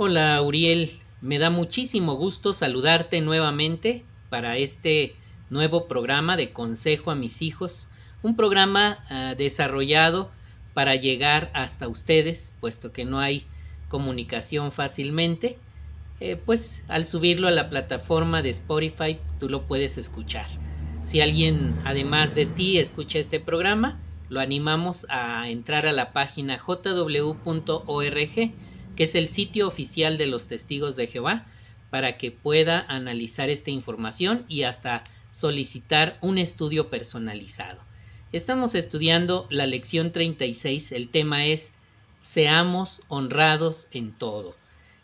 Hola Uriel, me da muchísimo gusto saludarte nuevamente para este nuevo programa de Consejo a mis hijos, un programa uh, desarrollado para llegar hasta ustedes, puesto que no hay comunicación fácilmente, eh, pues al subirlo a la plataforma de Spotify tú lo puedes escuchar. Si alguien además de ti escucha este programa, lo animamos a entrar a la página jw.org, que es el sitio oficial de los testigos de Jehová, para que pueda analizar esta información y hasta solicitar un estudio personalizado. Estamos estudiando la lección 36, el tema es Seamos honrados en todo.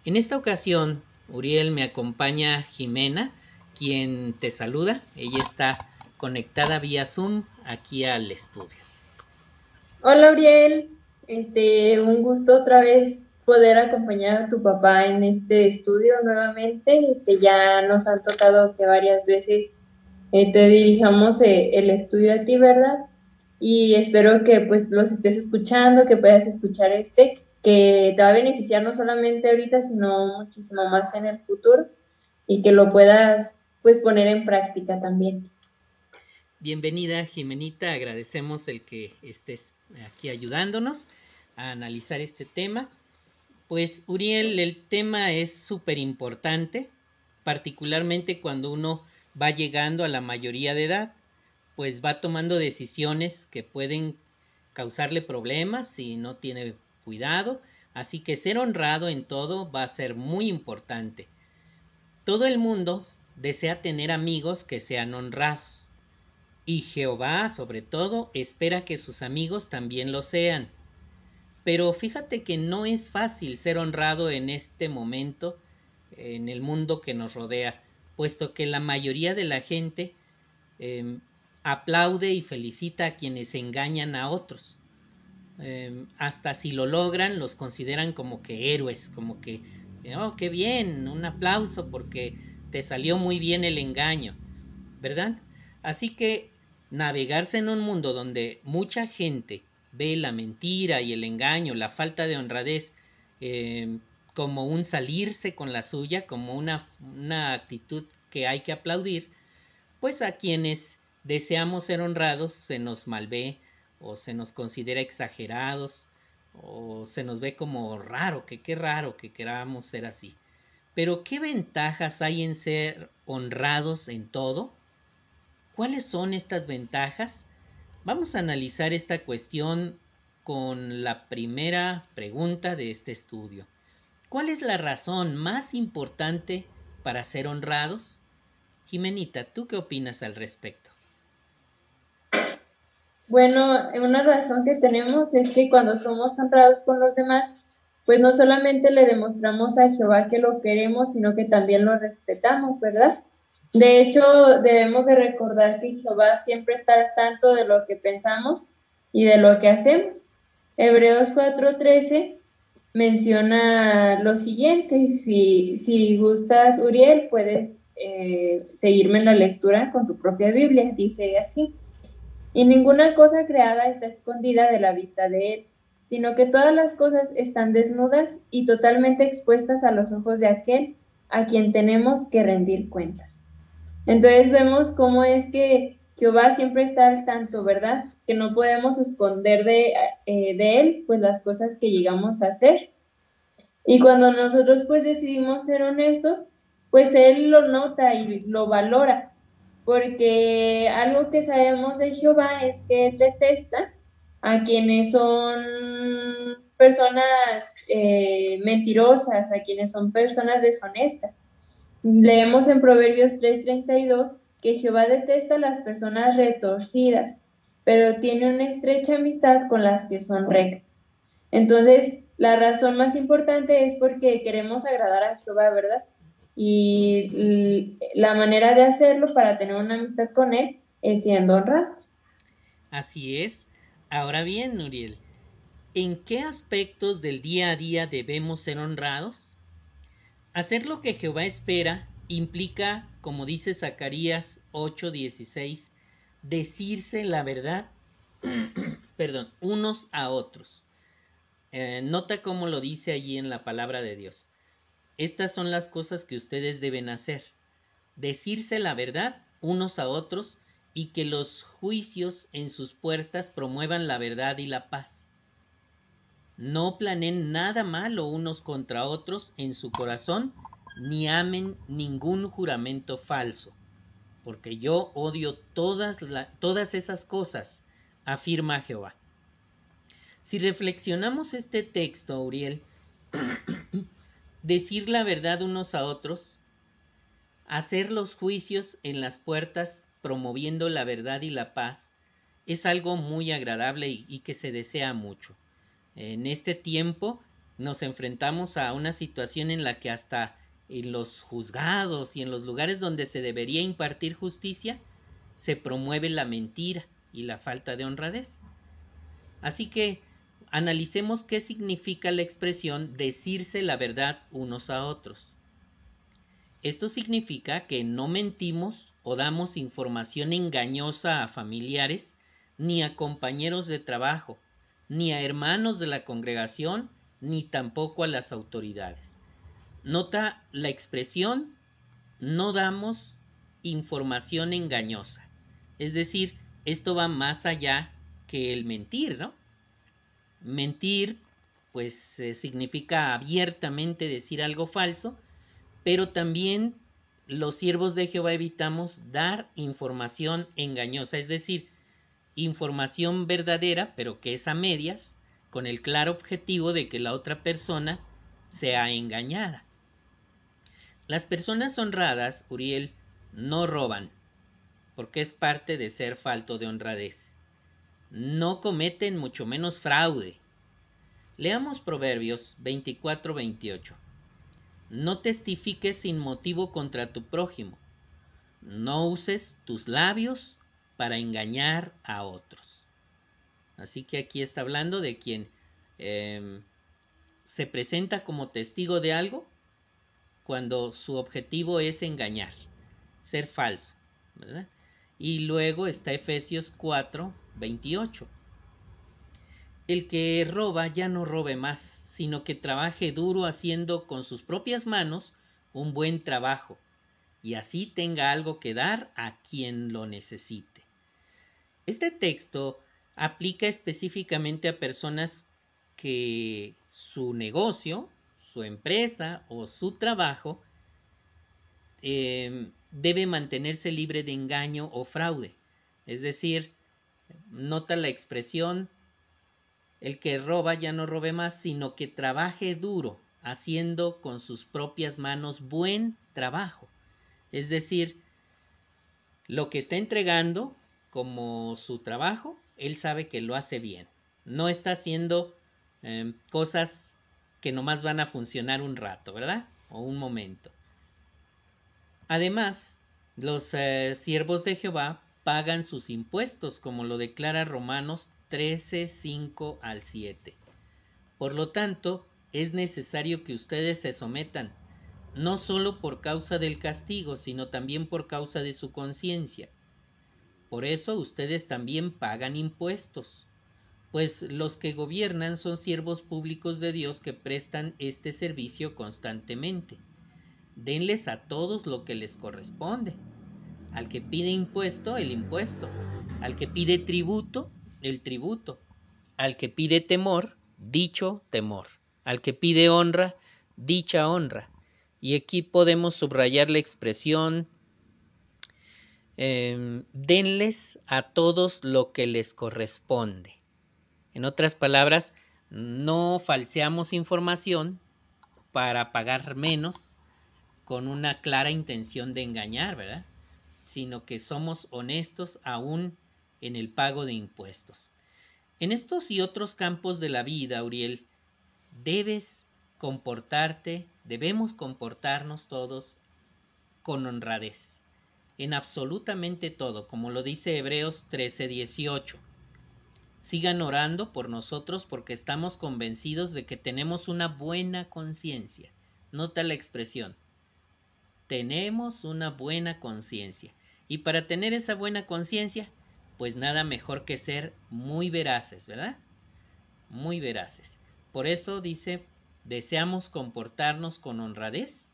En esta ocasión, Uriel me acompaña Jimena, quien te saluda. Ella está conectada vía Zoom aquí al estudio. Hola Uriel, este, un gusto otra vez poder acompañar a tu papá en este estudio nuevamente. Este, ya nos han tocado que varias veces eh, te dirijamos eh, el estudio a ti, ¿verdad? Y espero que pues los estés escuchando, que puedas escuchar este, que te va a beneficiar no solamente ahorita, sino muchísimo más en el futuro y que lo puedas pues poner en práctica también. Bienvenida Jimenita, agradecemos el que estés aquí ayudándonos a analizar este tema. Pues Uriel, el tema es súper importante, particularmente cuando uno va llegando a la mayoría de edad, pues va tomando decisiones que pueden causarle problemas si no tiene cuidado, así que ser honrado en todo va a ser muy importante. Todo el mundo desea tener amigos que sean honrados. Y Jehová, sobre todo, espera que sus amigos también lo sean. Pero fíjate que no es fácil ser honrado en este momento, en el mundo que nos rodea, puesto que la mayoría de la gente eh, aplaude y felicita a quienes engañan a otros. Eh, hasta si lo logran, los consideran como que héroes, como que, oh, qué bien, un aplauso porque te salió muy bien el engaño, ¿verdad? Así que navegarse en un mundo donde mucha gente ve la mentira y el engaño, la falta de honradez, eh, como un salirse con la suya, como una, una actitud que hay que aplaudir, pues a quienes deseamos ser honrados se nos malvé o se nos considera exagerados o se nos ve como raro, que qué raro que queramos ser así. Pero ¿qué ventajas hay en ser honrados en todo? ¿Cuáles son estas ventajas? Vamos a analizar esta cuestión con la primera pregunta de este estudio. ¿Cuál es la razón más importante para ser honrados? Jimenita, ¿tú qué opinas al respecto? Bueno, una razón que tenemos es que cuando somos honrados con los demás, pues no solamente le demostramos a Jehová que lo queremos, sino que también lo respetamos, ¿verdad? De hecho, debemos de recordar que Jehová siempre está al tanto de lo que pensamos y de lo que hacemos. Hebreos 4:13 menciona lo siguiente, si, si gustas, Uriel, puedes eh, seguirme en la lectura con tu propia Biblia, dice así. Y ninguna cosa creada está escondida de la vista de Él, sino que todas las cosas están desnudas y totalmente expuestas a los ojos de aquel a quien tenemos que rendir cuentas. Entonces vemos cómo es que Jehová siempre está al tanto, ¿verdad? Que no podemos esconder de, eh, de Él, pues las cosas que llegamos a hacer. Y cuando nosotros pues decidimos ser honestos, pues Él lo nota y lo valora, porque algo que sabemos de Jehová es que Él detesta a quienes son personas eh, mentirosas, a quienes son personas deshonestas. Leemos en Proverbios 3:32 que Jehová detesta a las personas retorcidas, pero tiene una estrecha amistad con las que son rectas. Entonces, la razón más importante es porque queremos agradar a Jehová, ¿verdad? Y la manera de hacerlo para tener una amistad con Él es siendo honrados. Así es. Ahora bien, Nuriel, ¿en qué aspectos del día a día debemos ser honrados? Hacer lo que Jehová espera implica, como dice Zacarías 8:16, decirse la verdad, perdón, unos a otros. Eh, nota cómo lo dice allí en la palabra de Dios. estas son las cosas que ustedes deben hacer. Decirse la verdad unos a otros y que los juicios en sus puertas promuevan la verdad y la paz. No planeen nada malo unos contra otros en su corazón, ni amen ningún juramento falso, porque yo odio todas, todas esas cosas, afirma Jehová. Si reflexionamos este texto, Uriel, decir la verdad unos a otros, hacer los juicios en las puertas promoviendo la verdad y la paz, es algo muy agradable y, que se desea mucho. En este tiempo nos enfrentamos a una situación en la que hasta en los juzgados y en los lugares donde se debería impartir justicia, se promueve la mentira y la falta de honradez. Así que analicemos qué significa la expresión decirse la verdad unos a otros. Esto significa que no mentimos o damos información engañosa a familiares, ni a compañeros de trabajo, ni a hermanos de la congregación, ni tampoco a las autoridades. Nota la expresión, no damos información engañosa. Es decir, esto va más allá que el mentir, ¿no? Mentir, pues eh, significa abiertamente decir algo falso, pero también los siervos de Jehová evitamos dar información engañosa, es decir, información verdadera, pero que es a medias, con el claro objetivo de que la otra persona sea engañada. Las personas honradas, Uriel, no roban, porque es parte de ser falto de honradez no cometen mucho menos fraude. Leamos Proverbios 24-28. No testifiques sin motivo contra tu prójimo. No uses tus labios para engañar a otros. Así que aquí está hablando de quien em, se presenta como testigo de algo cuando su objetivo es engañar, ser falso. Y luego está Efesios 4, 28. El que roba ya no robe más, sino que trabaje duro haciendo con sus propias manos un buen trabajo, y así tenga algo que dar a quien lo necesite. Este texto aplica específicamente a personas que su negocio, su empresa o su trabajo eh, debe mantenerse libre de engaño o fraude. Es decir, Nota la expresión, el que roba ya no robe más, sino que trabaje duro, haciendo con sus propias manos buen trabajo. Es decir, lo que está entregando como su trabajo, él sabe que lo hace bien. No está haciendo em, cosas que nomás van a funcionar un rato, ¿verdad? O un momento. Además, los eh, siervos de Jehová pagan sus impuestos, como lo declara Romanos 13, 5 al 7. Por lo tanto, es necesario que ustedes se sometan, no solo por causa del castigo, sino también por causa de su conciencia. Por eso ustedes también pagan impuestos, pues los que gobiernan son siervos públicos de Dios que prestan este servicio constantemente. Denles a todos lo que les corresponde al que pide impuesto, el impuesto. Al que pide tributo, el tributo. Al que pide temor, dicho temor. Al que pide honra, dicha honra. Y aquí podemos subrayar la expresión, em, denles a todos lo que les corresponde. En otras palabras, no falseamos información para pagar menos con una clara intención de engañar, ¿verdad? sino que somos honestos aún en el pago de impuestos. En estos y otros campos de la vida, Uriel, debes comportarte, debemos comportarnos todos con honradez, en absolutamente todo, como lo dice Hebreos 13:18. Sigan orando por nosotros porque estamos convencidos de que tenemos una buena conciencia. Nota la expresión tenemos una buena conciencia. Y para tener esa buena conciencia, pues nada mejor que ser muy veraces, ¿verdad? Muy veraces. Por eso dice deseamos comportarnos con honradez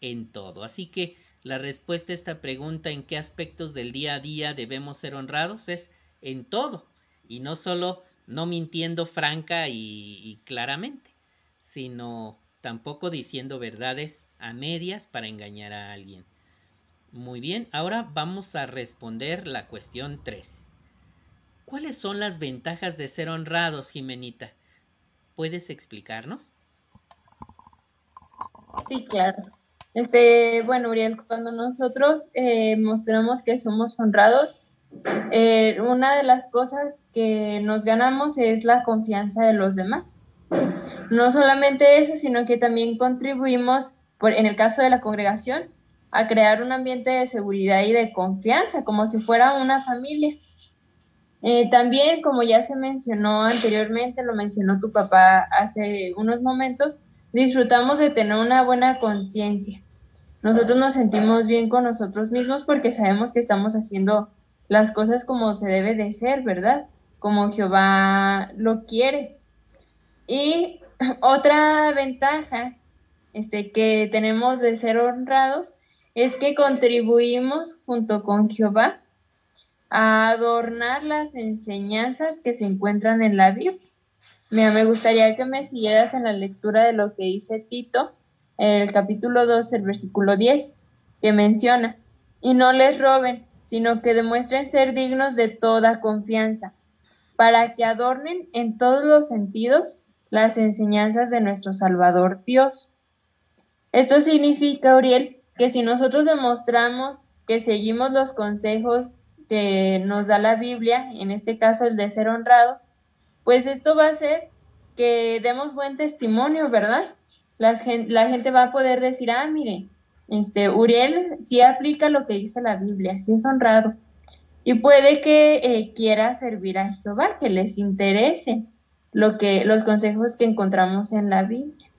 en todo. Así que la respuesta a esta pregunta en qué aspectos del día a día debemos ser honrados es en todo y no solo no mintiendo franca y, claramente, sino tampoco diciendo verdades a medias para engañar a alguien. Muy bien, ahora vamos a responder la cuestión 3. ¿Cuáles son las ventajas de ser honrados, Jimenita? ¿Puedes explicarnos? Sí, claro. Este, bueno, Uriel, cuando nosotros eh, mostramos que somos honrados, eh, una de las cosas que nos ganamos es la confianza de los demás. No solamente eso, sino que también contribuimos, por, en el caso de la congregación, a crear un ambiente de seguridad y de confianza, como si fuera una familia. Eh, también, como ya se mencionó anteriormente, lo mencionó tu papá hace unos momentos, disfrutamos de tener una buena conciencia. Nosotros nos sentimos bien con nosotros mismos porque sabemos que estamos haciendo las cosas como se debe de ser, ¿verdad? Como Jehová lo quiere. Y otra ventaja este, que tenemos de ser honrados es que contribuimos junto con Jehová a adornar las enseñanzas que se encuentran en la Biblia. Mira, me gustaría que me siguieras en la lectura de lo que dice Tito, el capítulo 2, el versículo 10, que menciona, y no les roben, sino que demuestren ser dignos de toda confianza, para que adornen en todos los sentidos las enseñanzas de nuestro Salvador Dios. Esto significa, Uriel, que si nosotros demostramos que seguimos los consejos que nos da la Biblia, en este caso el de ser honrados, pues esto va a hacer que demos buen testimonio, ¿verdad? La gente, la gente va a poder decir, ah, mire, este, Uriel sí aplica lo que dice la Biblia, sí es honrado. Y puede que eh, quiera servir a Jehová, que les interese lo que, los consejos que encontramos en la Biblia.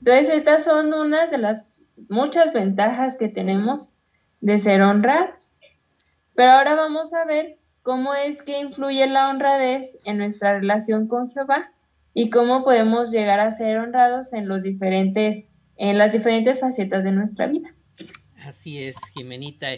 Entonces, estas son unas de las muchas ventajas que tenemos de ser honrados. Pero ahora vamos a ver cómo es que influye la honradez en nuestra relación con Jehová y cómo podemos llegar a ser honrados en los diferentes en las diferentes facetas de nuestra vida. Así es, Jimenita,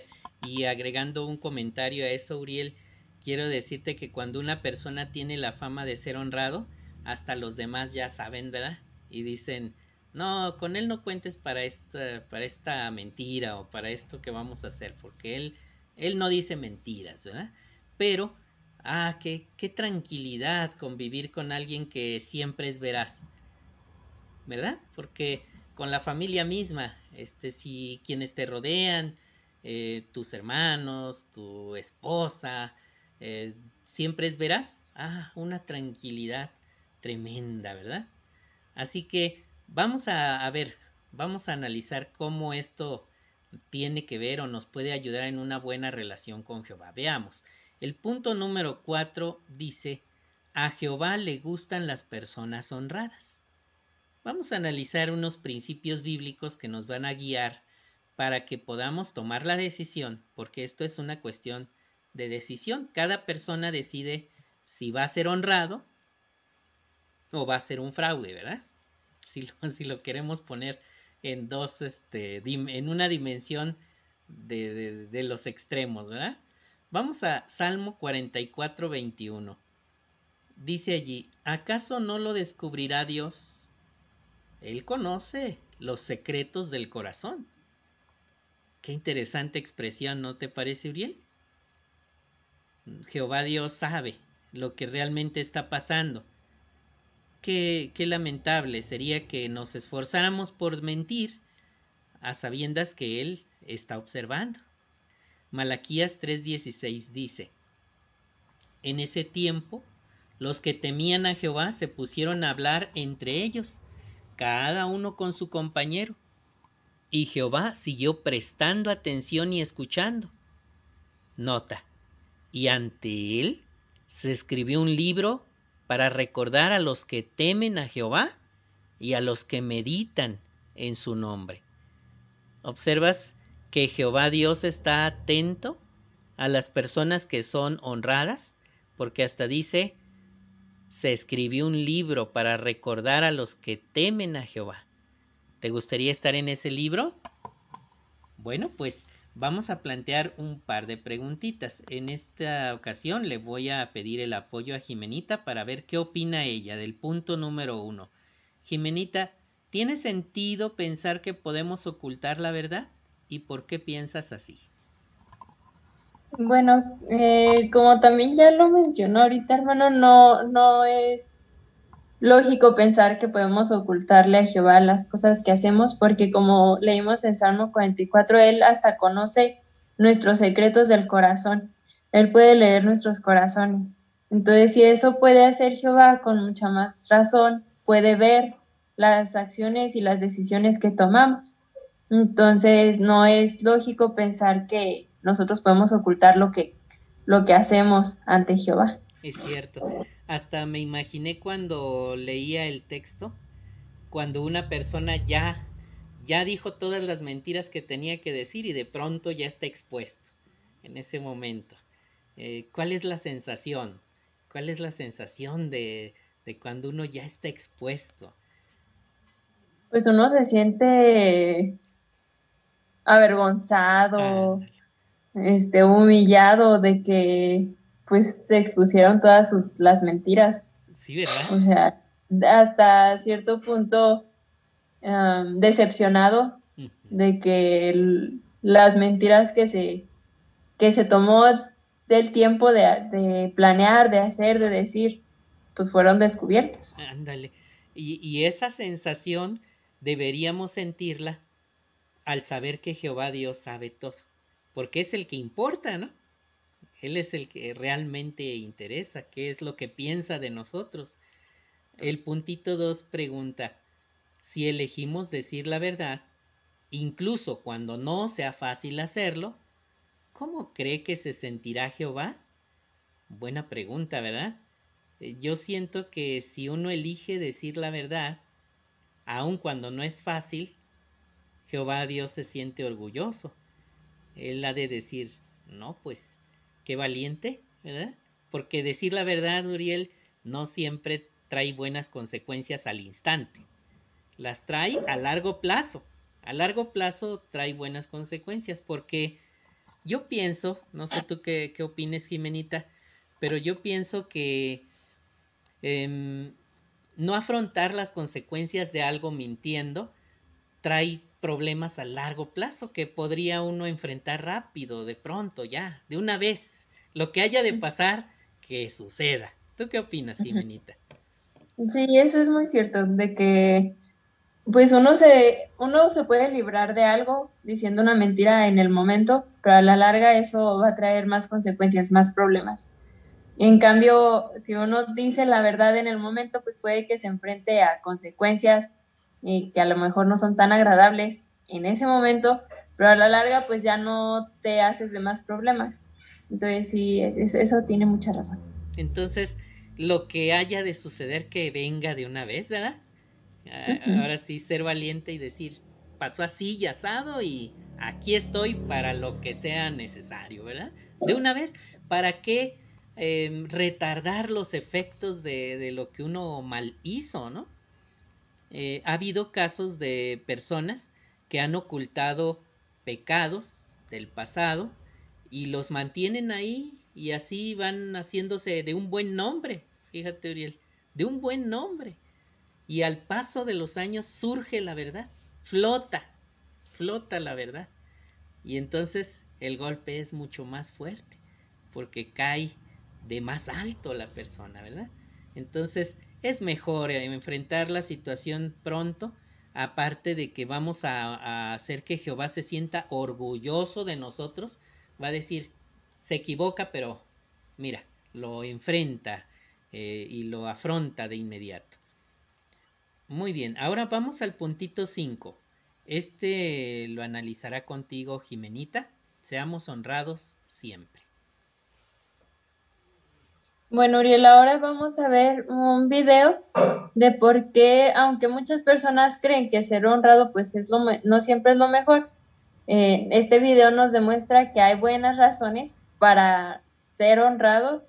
y agregando un comentario a eso, Uriel, quiero decirte que cuando una persona tiene la fama de ser honrado, hasta los demás ya saben, ¿verdad? Y dicen, no, con él no cuentes para esta, para esta mentira o para esto que vamos a hacer, porque él, él no dice mentiras, ¿verdad? Pero, ah, qué, qué tranquilidad convivir con alguien que siempre es veraz, ¿verdad? Porque con la familia misma, este, si quienes te rodean, eh, tus hermanos, tu esposa, eh, siempre es veraz, ah, una tranquilidad tremenda, ¿verdad? Así que vamos a, a ver, vamos a analizar cómo esto tiene que ver o nos puede ayudar en una buena relación con Jehová. Veamos. El punto número cuatro dice, a Jehová le gustan las personas honradas. Vamos a analizar unos principios bíblicos que nos van a guiar para que podamos tomar la decisión, porque esto es una cuestión de decisión. Cada persona decide si va a ser honrado o va a ser un fraude, ¿verdad? Si lo, si lo queremos poner en dos, este, en una dimensión de, de los extremos, ¿verdad? Vamos a Salmo 44, 21. Dice allí, ¿acaso no lo descubrirá Dios? Él conoce los secretos del corazón. Qué interesante expresión, ¿no te parece, Uriel? Jehová Dios sabe lo que realmente está pasando. Qué, qué lamentable sería que nos esforzáramos por mentir a sabiendas que Él está observando. Malaquías 3:16 dice, En ese tiempo, los que temían a Jehová se pusieron a hablar entre ellos, cada uno con su compañero, y Jehová siguió prestando atención y escuchando. Nota, y ante él se escribió un libro para recordar a los que temen a Jehová y a los que meditan en su nombre. ¿Observas que Jehová Dios está atento a las personas que son honradas, porque hasta dice, se escribió un libro para recordar a los que temen a Jehová. ¿Te gustaría estar en ese libro? Bueno, pues vamos a plantear un par de preguntitas. En esta ocasión le voy a pedir el apoyo a Jimenita para ver qué opina ella del punto número uno. Jimenita, ¿tiene sentido pensar que podemos ocultar la verdad? ¿Y por qué piensas así? Bueno, eh, como también ya lo mencionó ahorita, hermano, no, no es lógico pensar que podemos ocultarle a Jehová las cosas que hacemos, porque como leímos en Salmo 44, Él hasta conoce nuestros secretos del corazón. Él puede leer nuestros corazones. Entonces, si eso puede hacer Jehová con mucha más razón, puede ver las acciones y las decisiones que tomamos. Entonces, no es lógico pensar que nosotros podemos ocultar lo que, lo que hacemos ante Jehová. Es cierto. Hasta me imaginé cuando leía el texto, cuando una persona ya, ya dijo todas las mentiras que tenía que decir y de pronto ya está expuesto en ese momento. Eh, ¿Cuál es la sensación? ¿Cuál es la sensación de, de cuando uno ya está expuesto? Pues uno se siente avergonzado, este, humillado de que pues se expusieron todas sus, las mentiras. Sí, ¿verdad? O sea, hasta cierto punto decepcionado de que las mentiras que se, que se tomó del tiempo de, de, planear, de hacer, de decir, pues fueron descubiertas. Ándale. Y, y esa sensación deberíamos sentirla al saber que Jehová Dios sabe todo porque es el que importa, ¿no? Él es el que realmente interesa, qué es lo que piensa de nosotros. El puntito 2 pregunta, si elegimos decir la verdad, incluso cuando no sea fácil hacerlo, ¿cómo cree que se sentirá Jehová? Buena pregunta, ¿verdad? Eh, yo siento que si uno elige decir la verdad, aun cuando no es fácil, Jehová Dios se siente orgulloso él ha de decir, no, pues, qué valiente, ¿verdad? Porque decir la verdad, Uriel, no siempre trae buenas consecuencias al instante. Las trae a largo plazo. A largo plazo trae buenas consecuencias porque yo pienso, no sé tú qué, opines, Jimenita, pero yo pienso que em, no afrontar las consecuencias de algo mintiendo trae problemas a largo plazo que podría uno enfrentar rápido, de pronto, ya, de una vez. Lo que haya de pasar, que suceda. ¿Tú qué opinas, Jimenita? Sí, eso es muy cierto, de que pues uno se, uno se puede librar de algo diciendo una mentira en el momento, pero a la larga eso va a traer más consecuencias, más problemas. En cambio, si uno dice la verdad en el momento, pues puede que se enfrente a consecuencias y que a lo mejor no son tan agradables en ese momento, pero a la larga pues ya no te haces de más problemas. Entonces sí, eso tiene mucha razón. Entonces, lo que haya de suceder que venga de una vez, ¿verdad? Ahora sí, ser valiente y decir, pasó así y asado y aquí estoy para lo que sea necesario, ¿verdad? De una vez, ¿para qué em, retardar los efectos de, de, lo que uno mal hizo, ¿no? Eh, ha habido casos de personas que han ocultado pecados del pasado y los mantienen ahí y así van haciéndose de un buen nombre, fíjate Uriel, de un buen nombre. Y al paso de los años surge la verdad, flota, flota la verdad. Y entonces el golpe es mucho más fuerte, porque cae de más alto la persona, ¿verdad? Entonces, es mejor eh, enfrentar la situación pronto, aparte de que vamos a, hacer que Jehová se sienta orgulloso de nosotros, va a decir, se equivoca, pero mira, lo enfrenta eh, y lo afronta de inmediato. Muy bien, ahora vamos al puntito 5. Este lo analizará contigo Jimenita. Seamos honrados siempre. Bueno, Uriel, ahora vamos a ver un video de por qué, aunque muchas personas creen que ser honrado pues es lo no siempre es lo mejor, eh, este video nos demuestra que hay buenas razones para ser honrado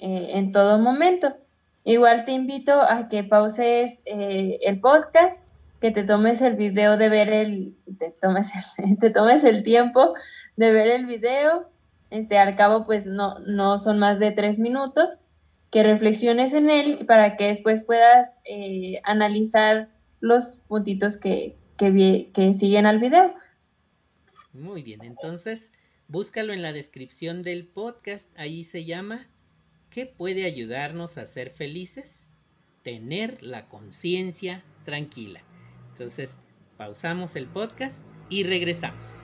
eh, en todo momento. Igual te invito a que pauses eh, el podcast, que te tomes el video de ver el, te tomes el, te tomes el tiempo de ver el video, este, al cabo pues no, no son más de tres minutos, que reflexiones en él para que después puedas eh, analizar los puntitos que, que, que siguen al video. Muy bien, entonces búscalo en la descripción del podcast, ahí se llama ¿Qué puede ayudarnos a ser felices? Tener la conciencia tranquila. Entonces, pausamos el podcast y regresamos.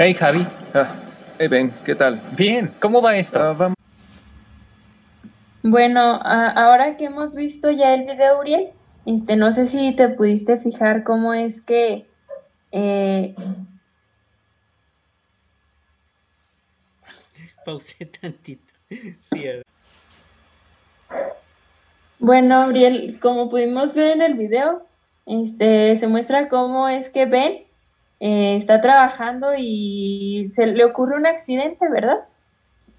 Hey Javi. Ah, hey Ben, ¿qué tal? Bien, ¿cómo va esto? Ah, bueno, ahora que hemos visto ya el video, Uriel, este, no sé si te pudiste fijar cómo es que eh... pausé tantito. Sí, bueno, Uriel, como pudimos ver en el video, este, se muestra cómo es que Ben eh, está trabajando y se le ocurre un accidente, ¿verdad?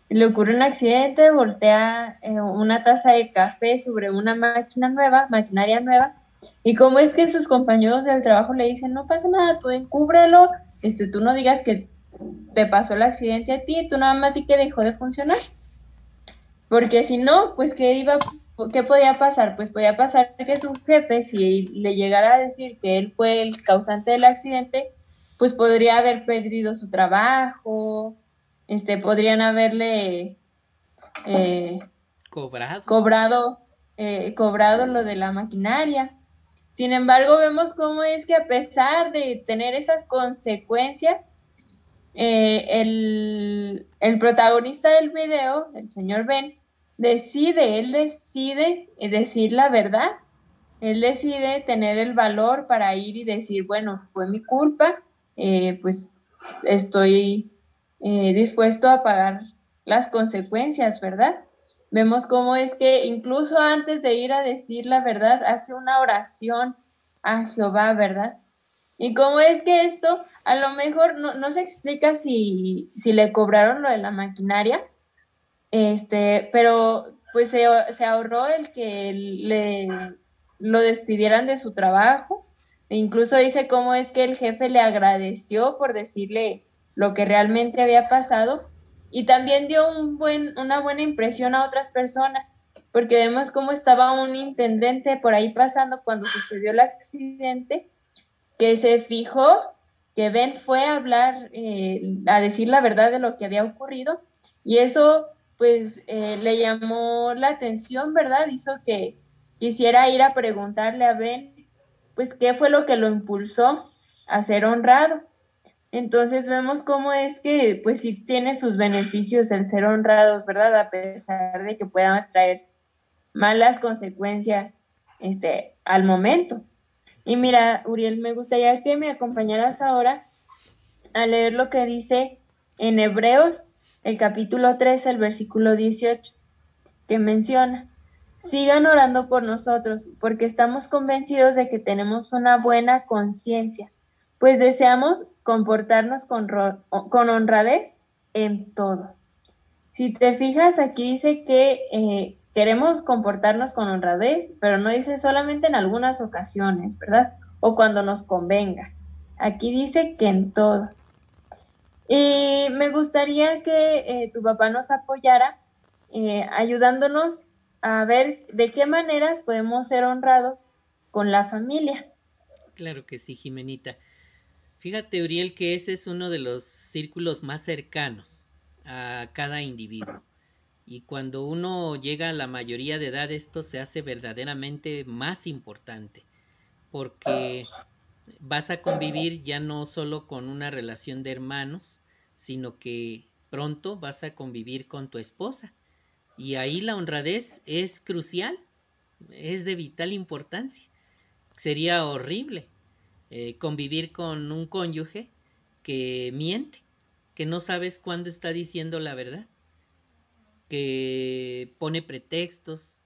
Le ocurre un accidente, voltea eh, una taza de café sobre una máquina nueva, maquinaria nueva, y como es que sus compañeros del trabajo le dicen, no pasa nada, tú encúbrelo, este, tú no digas que te pasó el accidente a ti, tú nada más sí que dejó de funcionar. Porque si no, pues ¿qué iba, qué podía pasar? Pues podía pasar que su jefe, si le llegara a decir que él fue el causante del accidente, pues podría haber perdido su trabajo, este, podrían haberle eh, cobrado, cobrado, eh, cobrado lo de la maquinaria. Sin embargo, vemos cómo es que a pesar de tener esas consecuencias, eh, el, el, protagonista del video, el señor Ben, decide, él decide decir la verdad, él decide tener el valor para ir y decir, bueno, fue mi culpa, eh, pues estoy eh, dispuesto a pagar las consecuencias, ¿verdad? Vemos cómo es que incluso antes de ir a decir la verdad, hace una oración a Jehová, ¿verdad? Y cómo es que esto, a lo mejor no, no se explica si, si, le cobraron lo de la maquinaria, este, pero pues se, se ahorró el que le lo despidieran de su trabajo e incluso dice cómo es que el jefe le agradeció por decirle lo que realmente había pasado y también dio un buen, una buena impresión a otras personas, porque vemos cómo estaba un intendente por ahí pasando cuando sucedió el accidente, que se fijó que Ben fue a hablar, eh, a decir la verdad de lo que había ocurrido, y eso pues eh, le llamó la atención, ¿verdad? Hizo que quisiera ir a preguntarle a Ben pues qué fue lo que lo impulsó a ser honrado. Entonces vemos cómo es que pues sí tiene sus beneficios el ser honrados, ¿verdad? A pesar de que puedan traer malas consecuencias este al momento. Y mira, Uriel, me gustaría que me acompañaras ahora a leer lo que dice en Hebreos, el capítulo 3, el versículo 18, que menciona, Sigan orando por nosotros, porque estamos convencidos de que tenemos una buena conciencia, pues deseamos comportarnos con, con, honradez en todo. Si te fijas, aquí dice que eh, queremos comportarnos con honradez, pero no dice solamente en algunas ocasiones, ¿verdad? O cuando nos convenga. Aquí dice que en todo. Y me gustaría que eh, tu papá nos apoyara eh, ayudándonos a ver de qué maneras podemos ser honrados con la familia. Claro que sí, Jimenita. Fíjate, Uriel, que ese es uno de los círculos más cercanos a cada individuo. Y cuando uno llega a la mayoría de edad, esto se hace verdaderamente más importante, porque vas a convivir ya no solo con una relación de hermanos, sino que pronto vas a convivir con tu esposa y ahí la honradez es crucial, es de vital importancia. Sería horrible eh, convivir con un cónyuge que miente, que no sabes cuándo está diciendo la verdad, que pone pretextos,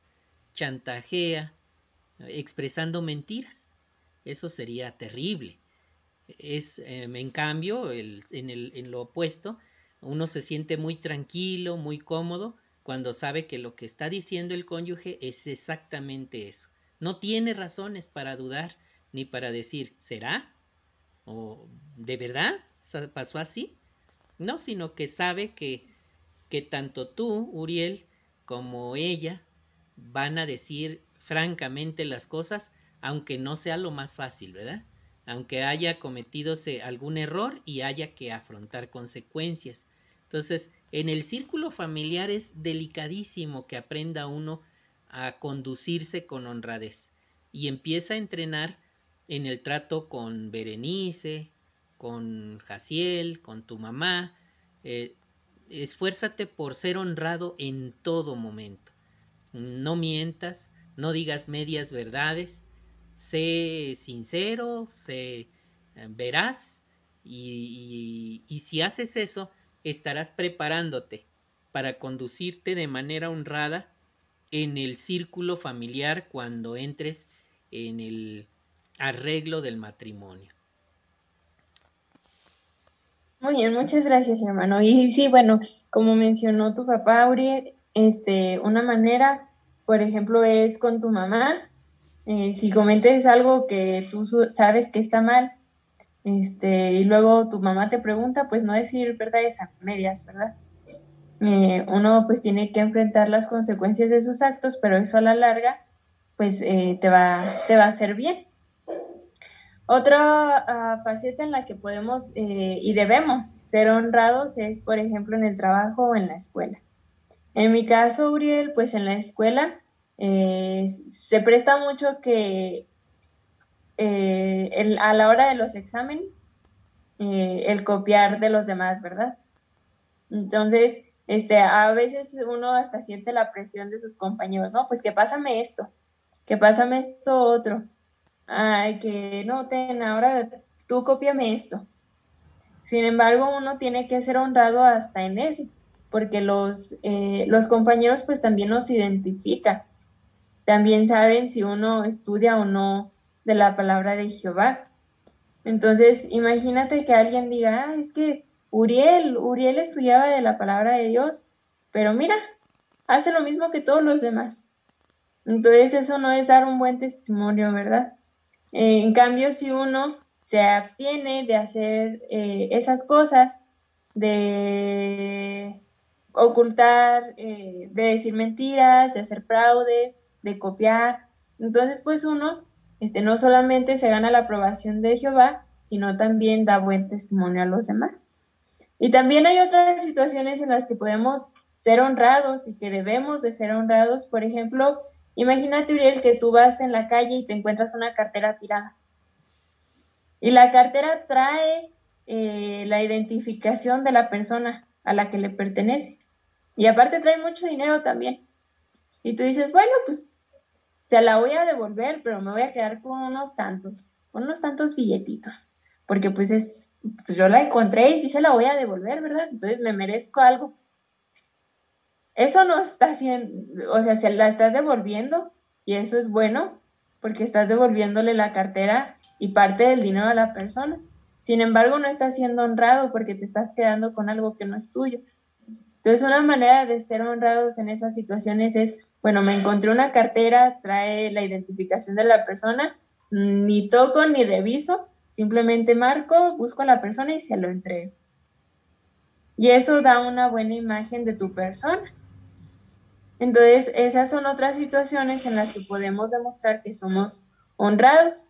chantajea, expresando mentiras. Eso sería terrible. Es, em, en cambio, el, en, el, en lo opuesto, uno se siente muy tranquilo, muy cómodo, cuando sabe que lo que está diciendo el cónyuge es exactamente eso. No tiene razones para dudar ni para decir, ¿será? ¿O de verdad pasó así? No, sino que sabe que, que tanto tú, Uriel, como ella van a decir francamente las cosas, aunque no sea lo más fácil, ¿verdad? Aunque haya cometido algún error y haya que afrontar consecuencias. Entonces, en el círculo familiar es delicadísimo que aprenda uno a conducirse con honradez y empieza a entrenar en el trato con Berenice, con Jaciel, con tu mamá. Eh, esfuérzate por ser honrado en todo momento. No mientas, no digas medias verdades, sé sincero, sé eh, veraz y, y si haces eso, estarás preparándote para conducirte de manera honrada en el círculo familiar cuando entres en el arreglo del matrimonio. Muy bien, muchas gracias, hermano. Y sí, bueno, como mencionó tu papá, Uri, este, una manera, por ejemplo, es con tu mamá. Eh, si comentes algo que tú sabes que está mal, este, y luego tu mamá te pregunta, pues no decir verdades a medias, ¿verdad? Eh, uno pues tiene que enfrentar las consecuencias de sus actos, pero eso a la larga pues eh, te, va, te va a hacer bien. Otra ah, faceta en la que podemos eh, y debemos ser honrados es, por ejemplo, en el trabajo o en la escuela. En mi caso, Uriel, pues en la escuela eh, se presta mucho que el, a la hora de los exámenes, el copiar de los demás, ¿verdad? Entonces, este, a veces uno hasta siente la presión de sus compañeros, ¿no? Pues que pásame esto, que pásame esto otro, ay, que no, ten, ahora tú cópiame esto. Sin embargo, uno tiene que ser honrado hasta en eso, porque los, eh, los compañeros pues también nos identifican, también saben si uno estudia o no de la palabra de Jehová. Entonces, imagínate que alguien diga, ah, es que Uriel, Uriel estudiaba de la palabra de Dios, pero mira, hace lo mismo que todos los demás. Entonces eso no es dar un buen testimonio, ¿verdad? Eh, en cambio, si uno se abstiene de hacer eh, esas cosas, de ocultar, eh, de decir mentiras, de hacer fraudes, de copiar, entonces pues uno este, no solamente se gana la aprobación de Jehová, sino también da buen testimonio a los demás. Y también hay otras situaciones en las que podemos ser honrados y que debemos de ser honrados, por ejemplo, Imagínate, Uriel, que tú vas en la calle y te encuentras una cartera tirada. Y la cartera trae eh, la identificación de la persona a la que le pertenece. Y aparte trae mucho dinero también. Y tú dices, bueno, pues se la voy a devolver, pero me voy a quedar con unos tantos, con unos tantos billetitos. Porque pues es, pues yo la encontré y sí se la voy a devolver, ¿verdad? Entonces me merezco algo. Eso no está haciendo, o sea, se la estás devolviendo y eso es bueno porque estás devolviéndole la cartera y parte del dinero a la persona. Sin embargo, no estás siendo honrado porque te estás quedando con algo que no es tuyo. Entonces, una manera de ser honrados en esas situaciones es, bueno, me encontré una cartera, trae la identificación de la persona, ni toco ni reviso, simplemente marco, busco a la persona y se lo entrego. Y eso da una buena imagen de tu persona. Entonces, esas son otras situaciones en las que podemos demostrar que somos honrados.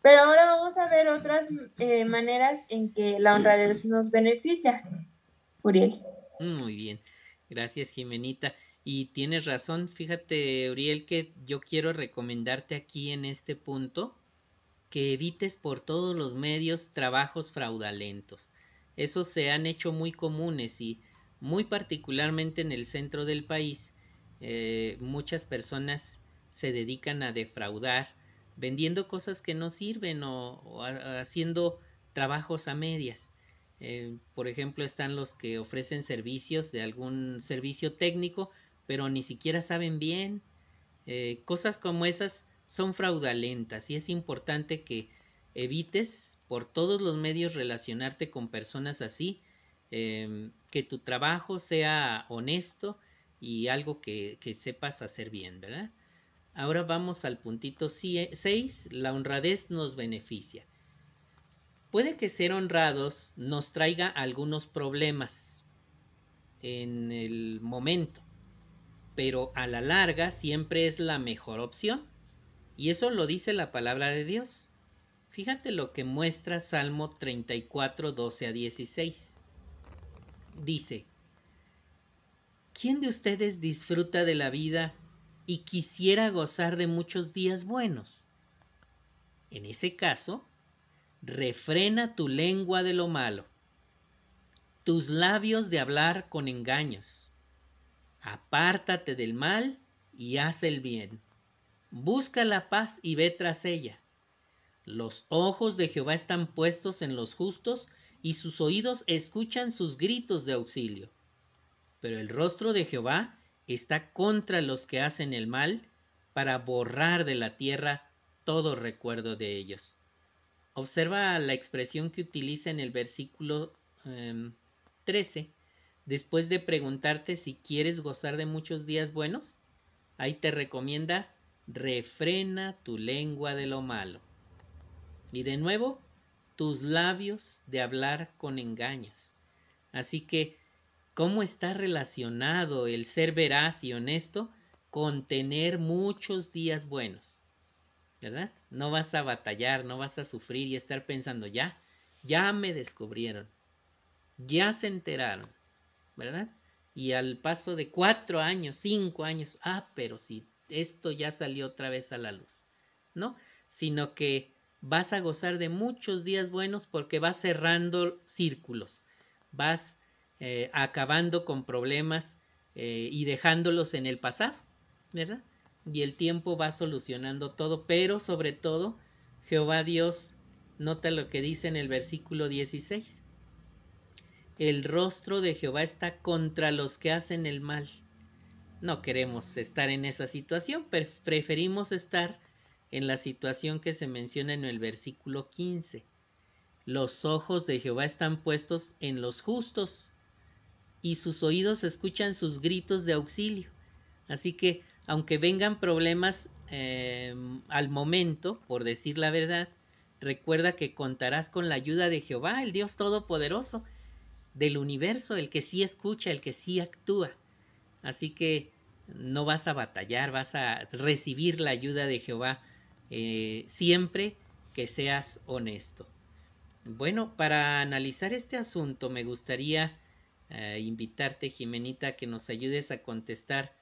Pero ahora vamos a ver otras eh, maneras en que la honradez nos beneficia. Uriel. Muy bien. Gracias, Jimenita. Y tienes razón, fíjate, Uriel, que yo quiero recomendarte aquí en este punto que evites por todos los medios trabajos fraudulentos. Esos se han hecho muy comunes y muy particularmente en el centro del país, eh, muchas personas se dedican a defraudar vendiendo cosas que no sirven o, haciendo trabajos a medias. Eh, por ejemplo, están los que ofrecen servicios de algún servicio técnico, pero ni siquiera saben bien. Eh, cosas como esas son fraudulentas y es importante que evites por todos los medios relacionarte con personas así, em, que tu trabajo sea honesto y algo que, que sepas hacer bien, ¿verdad? Ahora vamos al puntito 6, la honradez nos beneficia. Puede que ser honrados nos traiga algunos problemas en el momento, pero a la larga siempre es la mejor opción. Y eso lo dice la palabra de Dios. Fíjate lo que muestra Salmo 34, 12 a 16. Dice, ¿quién de ustedes disfruta de la vida y quisiera gozar de muchos días buenos? En ese caso, refrena tu lengua de lo malo, tus labios de hablar con engaños. Apártate del mal y haz el bien. Busca la paz y ve tras ella. Los ojos de Jehová están puestos en los justos y sus oídos escuchan sus gritos de auxilio. Pero el rostro de Jehová está contra los que hacen el mal para borrar de la tierra todo recuerdo de ellos. Observa la expresión que utiliza en el versículo 13, em, después de preguntarte si quieres gozar de muchos días buenos. Ahí te recomienda refrena tu lengua de lo malo. Y de nuevo, tus labios de hablar con engaños. Así que, ¿cómo está relacionado el ser veraz y honesto con tener muchos días buenos? ¿verdad? No vas a batallar, no vas a sufrir y estar pensando, ya, ya me descubrieron, ya se enteraron, ¿verdad? Y al paso de cuatro años, cinco años, ah, pero si esto ya salió otra vez a la luz, ¿no? Sino que vas a gozar de muchos días buenos porque vas cerrando círculos, vas eh, acabando con problemas eh, y dejándolos en el pasado, ¿verdad? y el tiempo va solucionando todo, pero sobre todo Jehová Dios, nota lo que dice en el versículo 16. El rostro de Jehová está contra los que hacen el mal. No queremos estar en esa situación, preferimos estar en la situación que se menciona en el versículo 15. Los ojos de Jehová están puestos en los justos y sus oídos escuchan sus gritos de auxilio. Así que aunque vengan problemas em, al momento, por decir la verdad, recuerda que contarás con la ayuda de Jehová, el Dios Todopoderoso, del universo, el que sí escucha, el que sí actúa. Así que no vas a batallar, vas a recibir la ayuda de Jehová eh, siempre que seas honesto. Bueno, para analizar este asunto me gustaría eh, invitarte, Jimenita, que nos ayudes a contestar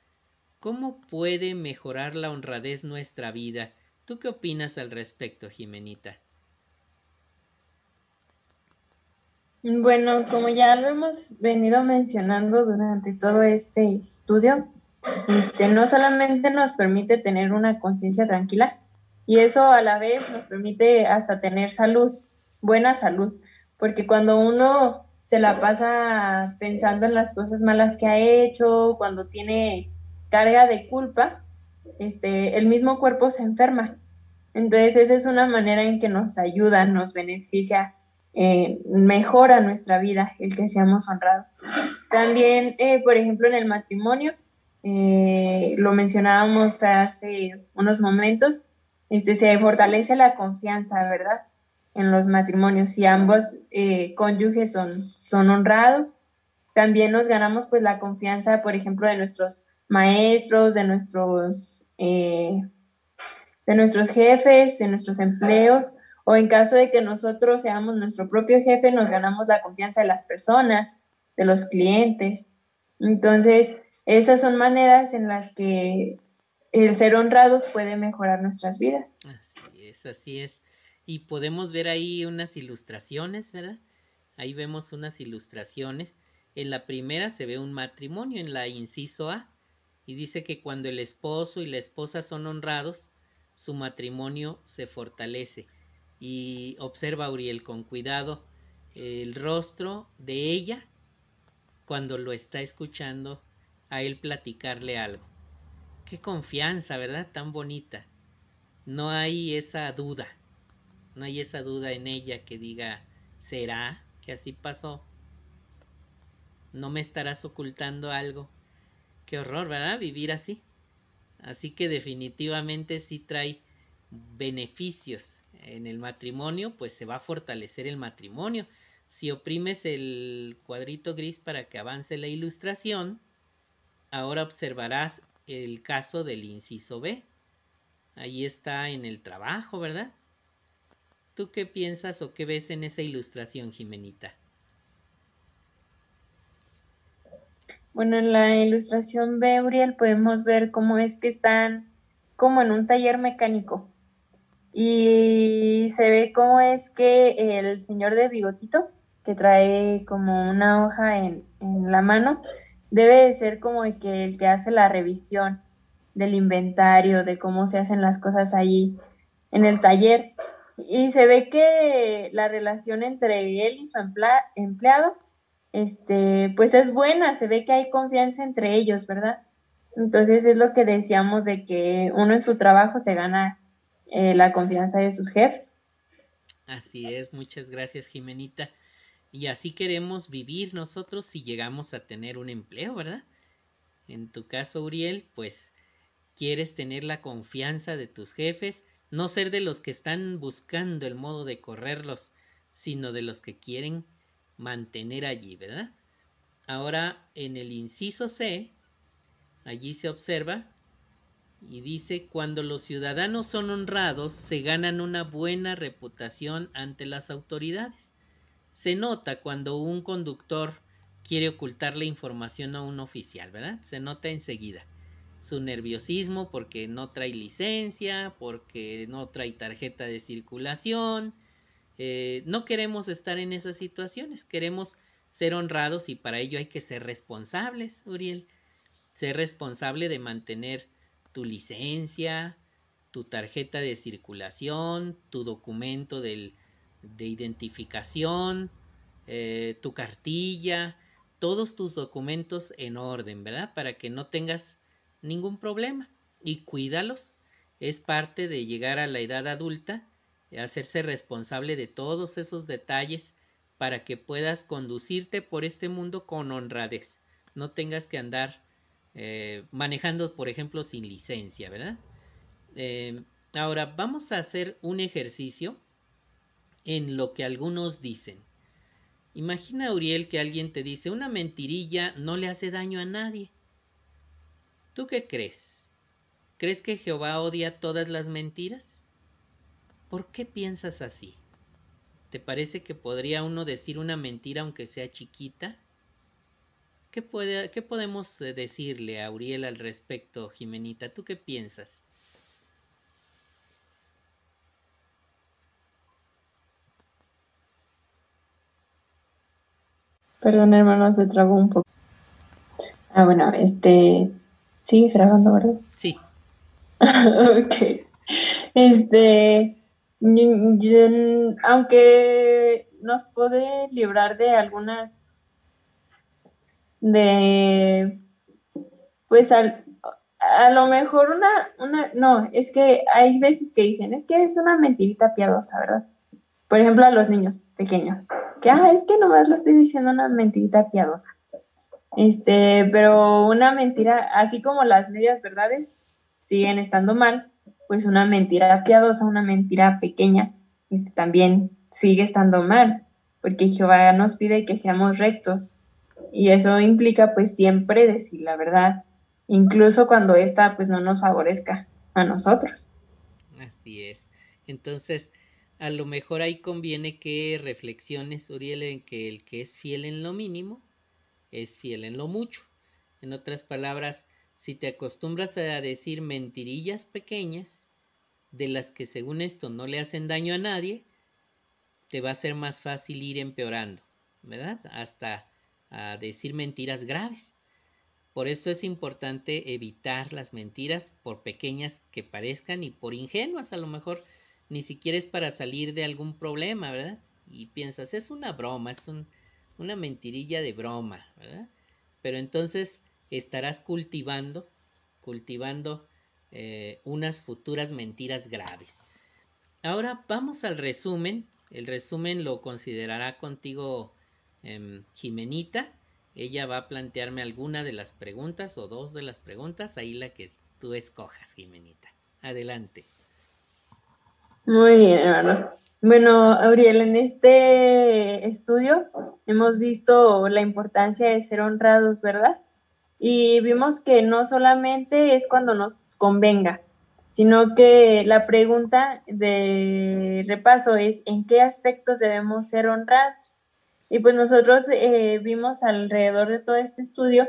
¿Cómo puede mejorar la honradez nuestra vida? ¿Tú qué opinas al respecto, Jimenita? Bueno, como ya lo hemos venido mencionando durante todo este estudio, este, no solamente nos permite tener una conciencia tranquila, y eso a la vez nos permite hasta tener salud, buena salud, porque cuando uno se la pasa pensando en las cosas malas que ha hecho, cuando tiene carga de culpa, este, el mismo cuerpo se enferma. Entonces, esa es una manera en que nos ayuda, nos beneficia, eh, mejora nuestra vida el que seamos honrados. También, eh, por ejemplo, en el matrimonio, eh, lo mencionábamos hace unos momentos, este, se fortalece la confianza, ¿verdad? En los matrimonios, si ambos cónyuges son, son honrados, también nos ganamos pues la confianza, por ejemplo, de nuestros maestros, de nuestros, eh, de nuestros jefes, de nuestros empleos, o en caso de que nosotros seamos nuestro propio jefe, nos ganamos la confianza de las personas, de los clientes. Entonces, esas son maneras en las que el ser honrados puede mejorar nuestras vidas. Así es, así es. Y podemos ver ahí unas ilustraciones, ¿verdad? Ahí vemos unas ilustraciones. En la primera se ve un matrimonio, en la inciso A y dice que cuando el esposo y la esposa son honrados, su matrimonio se fortalece. Y observa Uriel con cuidado el rostro de ella cuando lo está escuchando a él platicarle algo. Qué confianza, ¿verdad? Tan bonita. No hay esa duda. No hay esa duda en ella que diga, ¿será que así pasó? ¿No me estarás ocultando algo? Qué horror, ¿verdad? Vivir así. Así que definitivamente sí trae beneficios en el matrimonio, pues se va a fortalecer el matrimonio. Si oprimes el cuadrito gris para que avance la ilustración, ahora observarás el caso del inciso B. Ahí está en el trabajo, ¿verdad? ¿Tú qué piensas o qué ves en esa ilustración, Jimenita? Bueno, en la ilustración B, Uriel, podemos ver cómo es que están como en un taller mecánico. Y se ve cómo es que el señor de bigotito, que trae como una hoja en, en la mano, debe de ser como el que, el que hace la revisión del inventario, de cómo se hacen las cosas ahí en el taller. Y se ve que la relación entre él y su empleado, este, pues es buena, se ve que hay confianza entre ellos, ¿verdad? Entonces es lo que decíamos de que uno en su trabajo se gana eh, la confianza de sus jefes. Así es, muchas gracias Jimenita. Y así queremos vivir nosotros si llegamos a tener un empleo, ¿verdad? En tu caso, Uriel, pues quieres tener la confianza de tus jefes, no ser de los que están buscando el modo de correrlos, sino de los que quieren mantener allí, ¿verdad? Ahora, en el inciso C, allí se observa y dice, cuando los ciudadanos son honrados, se ganan una buena reputación ante las autoridades. Se nota cuando un conductor quiere ocultar la información a un oficial, ¿verdad? Se nota enseguida su nerviosismo porque no trae licencia, porque no trae tarjeta de circulación. Eh, no queremos estar en esas situaciones, queremos ser honrados y para ello hay que ser responsables, Uriel. Ser responsable de mantener tu licencia, tu tarjeta de circulación, tu documento del, de identificación, eh, tu cartilla, todos tus documentos en orden, ¿verdad? Para que no tengas ningún problema y cuídalos. Es parte de llegar a la edad adulta, hacerse responsable de todos esos detalles para que puedas conducirte por este mundo con honradez. No tengas que andar eh, manejando, por ejemplo, sin licencia, ¿verdad? Eh, ahora vamos a hacer un ejercicio en lo que algunos dicen. Imagina, Uriel, que alguien te dice, una mentirilla no le hace daño a nadie. ¿Tú qué crees? ¿Crees que Jehová odia todas las mentiras? ¿Por qué piensas así? ¿Te parece que podría uno decir una mentira aunque sea chiquita? ¿Qué, puede, qué podemos eh, decirle a Uriel al respecto, Jimenita? ¿Tú qué piensas? Perdón, hermano, se trabó un poco. Ah, bueno, este. Sigue grabando, ¿verdad? Sí. ok. Este. aunque nos puede librar de algunas. De. Pues al, a lo mejor una, una. No, es que hay veces que dicen, es que es una mentirita piadosa, ¿verdad? Por ejemplo, a los niños pequeños que, ah, es que nomás lo estoy diciendo una mentirita piadosa. Este, pero una mentira, así como las medias verdades siguen estando mal, pues una mentira piadosa, una mentira pequeña, este, también sigue estando mal, porque Jehová nos pide que seamos rectos. Y eso implica pues siempre decir la verdad, incluso cuando esta pues no nos favorezca a nosotros. Así es. Entonces, a lo mejor ahí conviene que reflexiones, Uriel, en que el que es fiel en lo mínimo es fiel en lo mucho. En otras palabras, si te acostumbras a decir mentirillas pequeñas, de las que según esto no le hacen daño a nadie, te va a ser más fácil ir empeorando, ¿verdad? Hasta a decir mentiras graves. Por eso es importante evitar las mentiras, por pequeñas que parezcan y por ingenuas a lo mejor ni siquiera es para salir de algún problema, ¿verdad? Y piensas, es una broma, es una mentirilla de broma, ¿verdad? Pero entonces estarás cultivando, cultivando eh, unas futuras mentiras graves. Ahora vamos al resumen. El resumen lo considerará contigo em, Jimenita. Ella va a plantearme alguna de las preguntas o dos de las preguntas, ahí la que tú escojas, Jimenita. Adelante. Muy bien, hermano. Bueno, Auriel, en este estudio hemos visto la importancia de ser honrados, ¿verdad? Y vimos que no solamente es cuando nos convenga, sino que la pregunta de repaso es en qué aspectos debemos ser honrados. Y pues nosotros eh, vimos alrededor de todo este estudio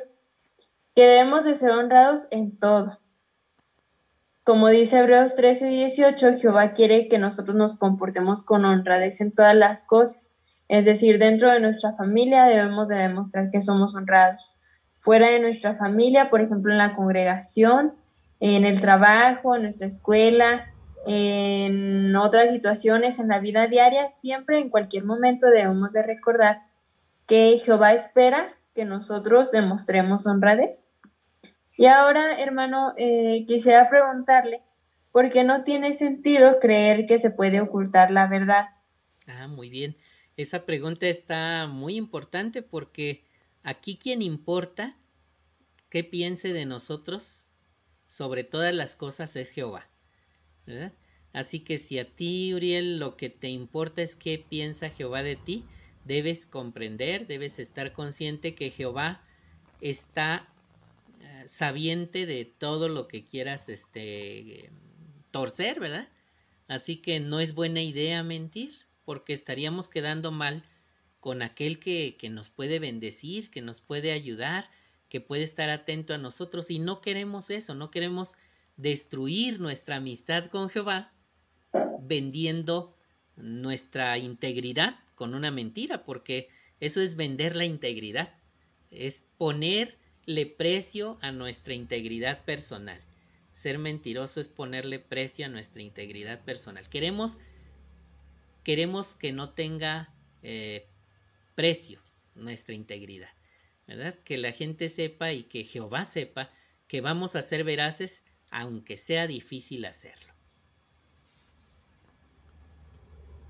que debemos de ser honrados en todo. Como dice Hebreos 13, 18, Jehová quiere que nosotros nos comportemos con honradez en todas las cosas. Es decir, dentro de nuestra familia debemos de demostrar que somos honrados. Fuera de nuestra familia, por ejemplo, en la congregación, en el trabajo, en nuestra escuela, en otras situaciones, en la vida diaria, siempre en cualquier momento debemos de recordar que Jehová espera que nosotros demostremos honradez. Y ahora, hermano, eh, quisiera preguntarle, ¿por qué no tiene sentido creer que se puede ocultar la verdad? Ah, muy bien. Esa pregunta está muy importante porque aquí quien importa qué piense de nosotros sobre todas las cosas es Jehová. ¿Verdad? Así que si a ti, Uriel, lo que te importa es qué piensa Jehová de ti, debes comprender, debes estar consciente que Jehová está eh, sabiente de todo lo que quieras este, torcer, ¿verdad? Así que no es buena idea mentir, porque estaríamos quedando mal con aquel que, que nos puede bendecir, que nos puede ayudar, que puede estar atento a nosotros y no queremos eso, no queremos destruir nuestra amistad con Jehová vendiendo nuestra integridad con una mentira, porque eso es vender la integridad, es ponerle precio a nuestra integridad personal. Ser mentiroso es ponerle precio a nuestra integridad personal. Queremos, queremos que no tenga eh, precio nuestra integridad. ¿verdad? Que la gente sepa y que Jehová sepa que vamos a ser veraces aunque sea difícil hacerlo.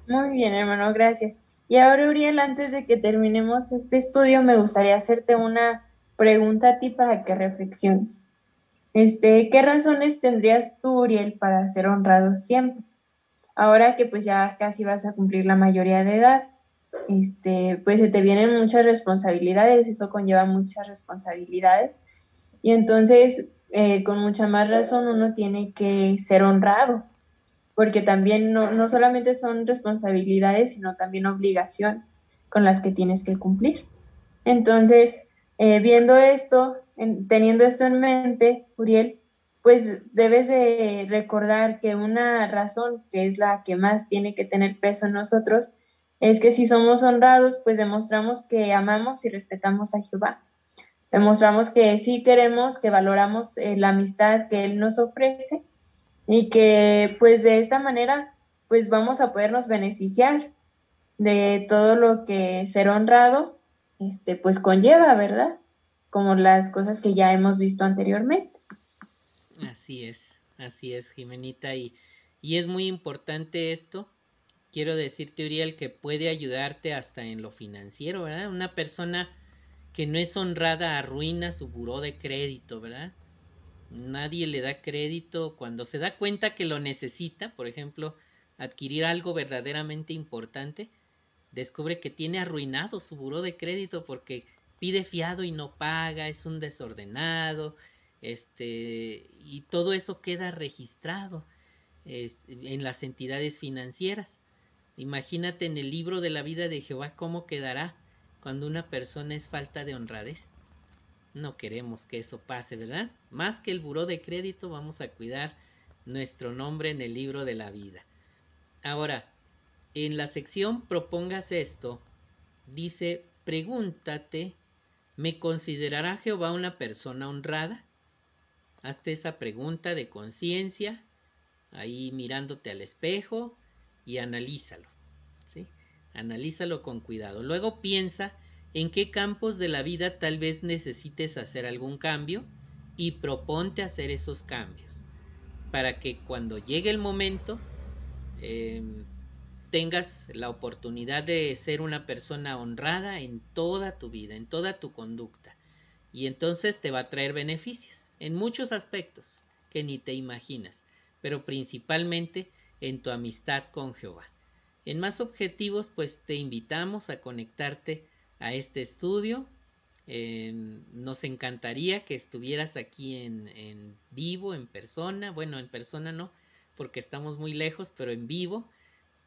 Muy bien, hermano, gracias. Y ahora, Uriel, antes de que terminemos este estudio, me gustaría hacerte una pregunta a ti para que reflexiones. Este, ¿qué razones tendrías tú, Uriel, para ser honrado siempre? Ahora que pues ya casi vas a cumplir la mayoría de edad, este, pues se te vienen muchas responsabilidades, eso conlleva muchas responsabilidades. Y entonces, eh, con mucha más razón, uno tiene que ser honrado, porque también no, no solamente son responsabilidades, sino también obligaciones con las que tienes que cumplir. Entonces, eh, viendo esto, teniendo esto en mente, Uriel, pues debes de recordar que una razón que es la que más tiene que tener peso en nosotros es que si somos honrados, pues demostramos que amamos y respetamos a Jehová. Demostramos que sí queremos, que valoramos eh, la amistad que Él nos ofrece y que pues de esta manera pues vamos a podernos beneficiar de todo lo que ser honrado este pues conlleva, ¿verdad? Como las cosas que ya hemos visto anteriormente. Así es, así es, Jimenita, y, y es muy importante esto quiero decirte, Uriel, que puede ayudarte hasta en lo financiero, ¿verdad? Una persona que no es honrada arruina su buró de crédito, ¿verdad? Nadie le da crédito cuando se da cuenta que lo necesita, por ejemplo, adquirir algo verdaderamente importante, descubre que tiene arruinado su buró de crédito porque pide fiado y no paga, es un desordenado, este, y todo eso queda registrado en las entidades financieras. Imagínate en el libro de la vida de Jehová cómo quedará cuando una persona es falta de honradez. No queremos que eso pase, ¿verdad? Más que el buró de crédito, vamos a cuidar nuestro nombre en el libro de la vida. Ahora, en la sección propongas esto, dice, pregúntate, ¿me considerará Jehová una persona honrada? Hazte esa pregunta de conciencia, ahí mirándote al espejo, y analízalo. Analízalo con cuidado. Luego piensa en qué campos de la vida tal vez necesites hacer algún cambio y proponte hacer esos cambios para que cuando llegue el momento em, tengas la oportunidad de ser una persona honrada en toda tu vida, en toda tu conducta. Y entonces te va a traer beneficios en muchos aspectos que ni te imaginas, pero principalmente en tu amistad con Jehová. En más objetivos, pues te invitamos a conectarte a este estudio. nos encantaría que estuvieras aquí en, en vivo, en persona. Bueno, en persona no, porque estamos muy lejos, pero en vivo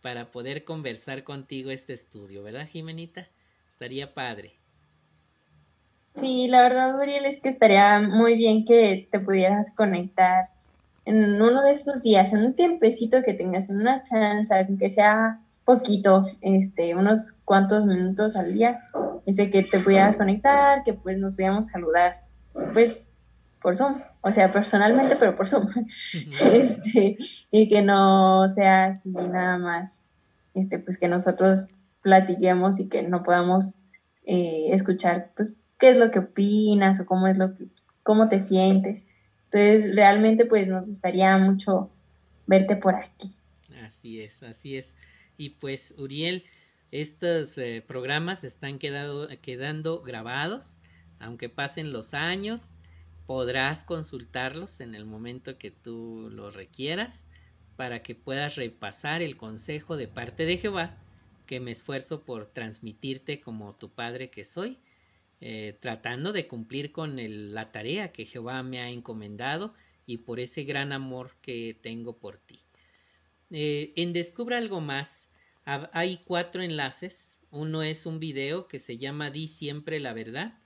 para poder conversar contigo este estudio, ¿verdad, Jimenita? Estaría padre. Sí, la verdad, Uriel, es que estaría muy bien que te pudieras conectar en uno de estos días, en un tiempecito que tengas, en una chance, aunque sea poquito, este, unos cuantos minutos al día, este, que te pudieras conectar, que pues nos pudiéramos saludar, pues por Zoom, o sea, personalmente, pero por Zoom, este, y que no sea así nada más, este, pues que nosotros platiquemos y que no podamos eh, escuchar, pues, qué es lo que opinas o cómo es lo que, cómo te sientes. Entonces, realmente, pues, nos gustaría mucho verte por aquí. Así es, así es. Y pues, Uriel, estos eh, programas están quedado, quedando grabados, aunque pasen los años, podrás consultarlos en el momento que tú lo requieras para que puedas repasar el consejo de parte de Jehová que me esfuerzo por transmitirte como tu padre que soy, eh, tratando de cumplir con la tarea que Jehová me ha encomendado y por ese gran amor que tengo por ti. Eh, en Descubra algo más, hay cuatro enlaces. Uno es un video que se llama Di siempre la verdad,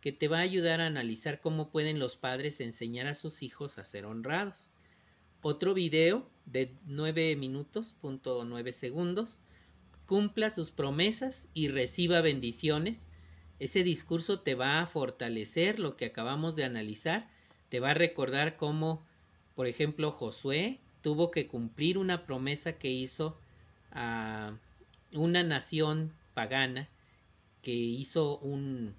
que te va a ayudar a analizar cómo pueden los padres enseñar a sus hijos a ser honrados. Otro video de 9 minutos, punto 9 segundos, cumpla sus promesas y reciba bendiciones. Ese discurso te va a fortalecer lo que acabamos de analizar, te va a recordar cómo, por ejemplo, Josué tuvo que cumplir una promesa que hizo a una nación pagana que hizo un,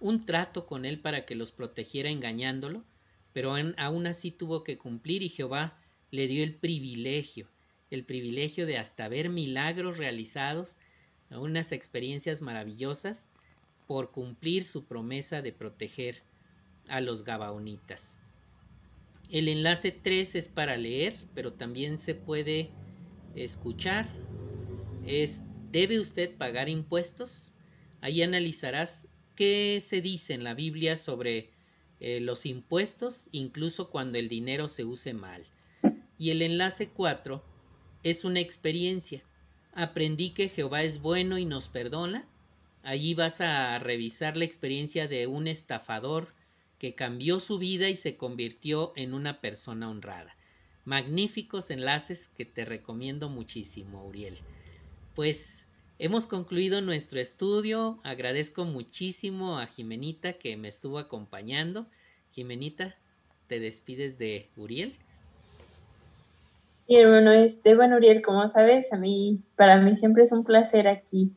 un trato con él para que los protegiera engañándolo, pero aún así tuvo que cumplir y Jehová le dio el privilegio, el privilegio de hasta ver milagros realizados, unas experiencias maravillosas por cumplir su promesa de proteger a los gabaonitas. El enlace 3 es para leer, pero también se puede escuchar. Es ¿Debe usted pagar impuestos? Ahí analizarás qué se dice en la Biblia sobre eh, los impuestos, incluso cuando el dinero se use mal. Y el enlace 4 es una experiencia. Aprendí que Jehová es bueno y nos perdona. Allí vas a revisar la experiencia de un estafador que cambió su vida y se convirtió en una persona honrada. Magníficos enlaces que te recomiendo muchísimo, Uriel. Pues hemos concluido nuestro estudio. Agradezco muchísimo a Jimenita que me estuvo acompañando. Jimenita, te despides de Uriel. Y hermano, este, bueno, Uriel, como sabes, a mí, para mí siempre es un placer aquí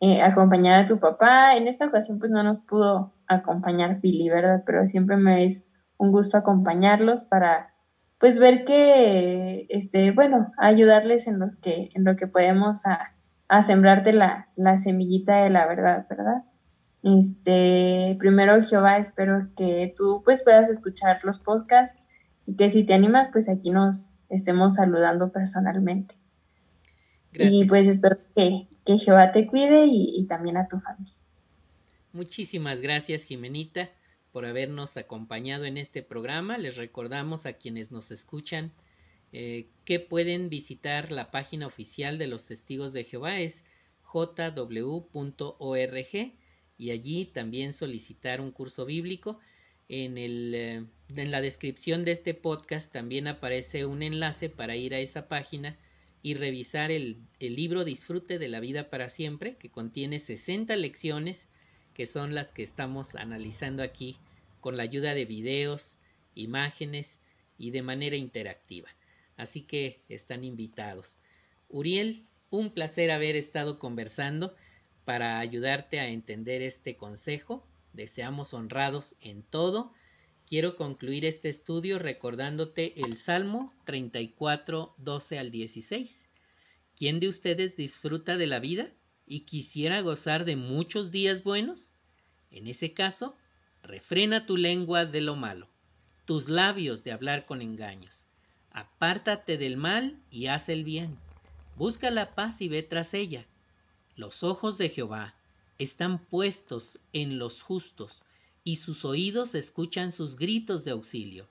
eh, acompañar a tu papá. En esta ocasión, pues no nos pudo acompañar Pili, ¿verdad? Pero siempre me es un gusto acompañarlos para, pues, ver que, este, bueno, ayudarles en los que, en lo que podemos a, a sembrarte la, la semillita de la verdad, ¿verdad? Este, primero Jehová, espero que tú pues puedas escuchar los podcasts y que si te animas, pues aquí nos estemos saludando personalmente. Y pues espero que, que Jehová te cuide y, también a tu familia. Muchísimas gracias, Jimenita, por habernos acompañado en este programa. Les recordamos a quienes nos escuchan eh, que pueden visitar la página oficial de los testigos de Jehová, es jw.org, y allí también solicitar un curso bíblico. En, el, eh, en la descripción de este podcast también aparece un enlace para ir a esa página y revisar el, el, libro Disfrute de la vida para siempre, que contiene 60 lecciones, que son las que estamos analizando aquí con la ayuda de videos, imágenes y de manera interactiva. Así que están invitados. Uriel, un placer haber estado conversando para ayudarte a entender este consejo deseamos honrados en todo. Quiero concluir este estudio recordándote el Salmo 34, 12 al 16. ¿Quién de ustedes disfruta de la vida y quisiera gozar de muchos días buenos? En ese caso, refrena tu lengua de lo malo, tus labios de hablar con engaños. Apártate del mal y haz el bien. Busca la paz y ve tras ella. Los ojos de Jehová están puestos en los justos, y sus oídos escuchan sus gritos de auxilio.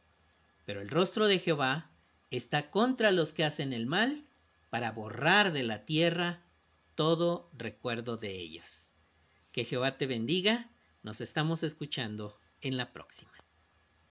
Pero el rostro de Jehová está contra los que hacen el mal, para borrar de la tierra todo recuerdo de ellos. Que Jehová te bendiga. Nos estamos escuchando en la próxima.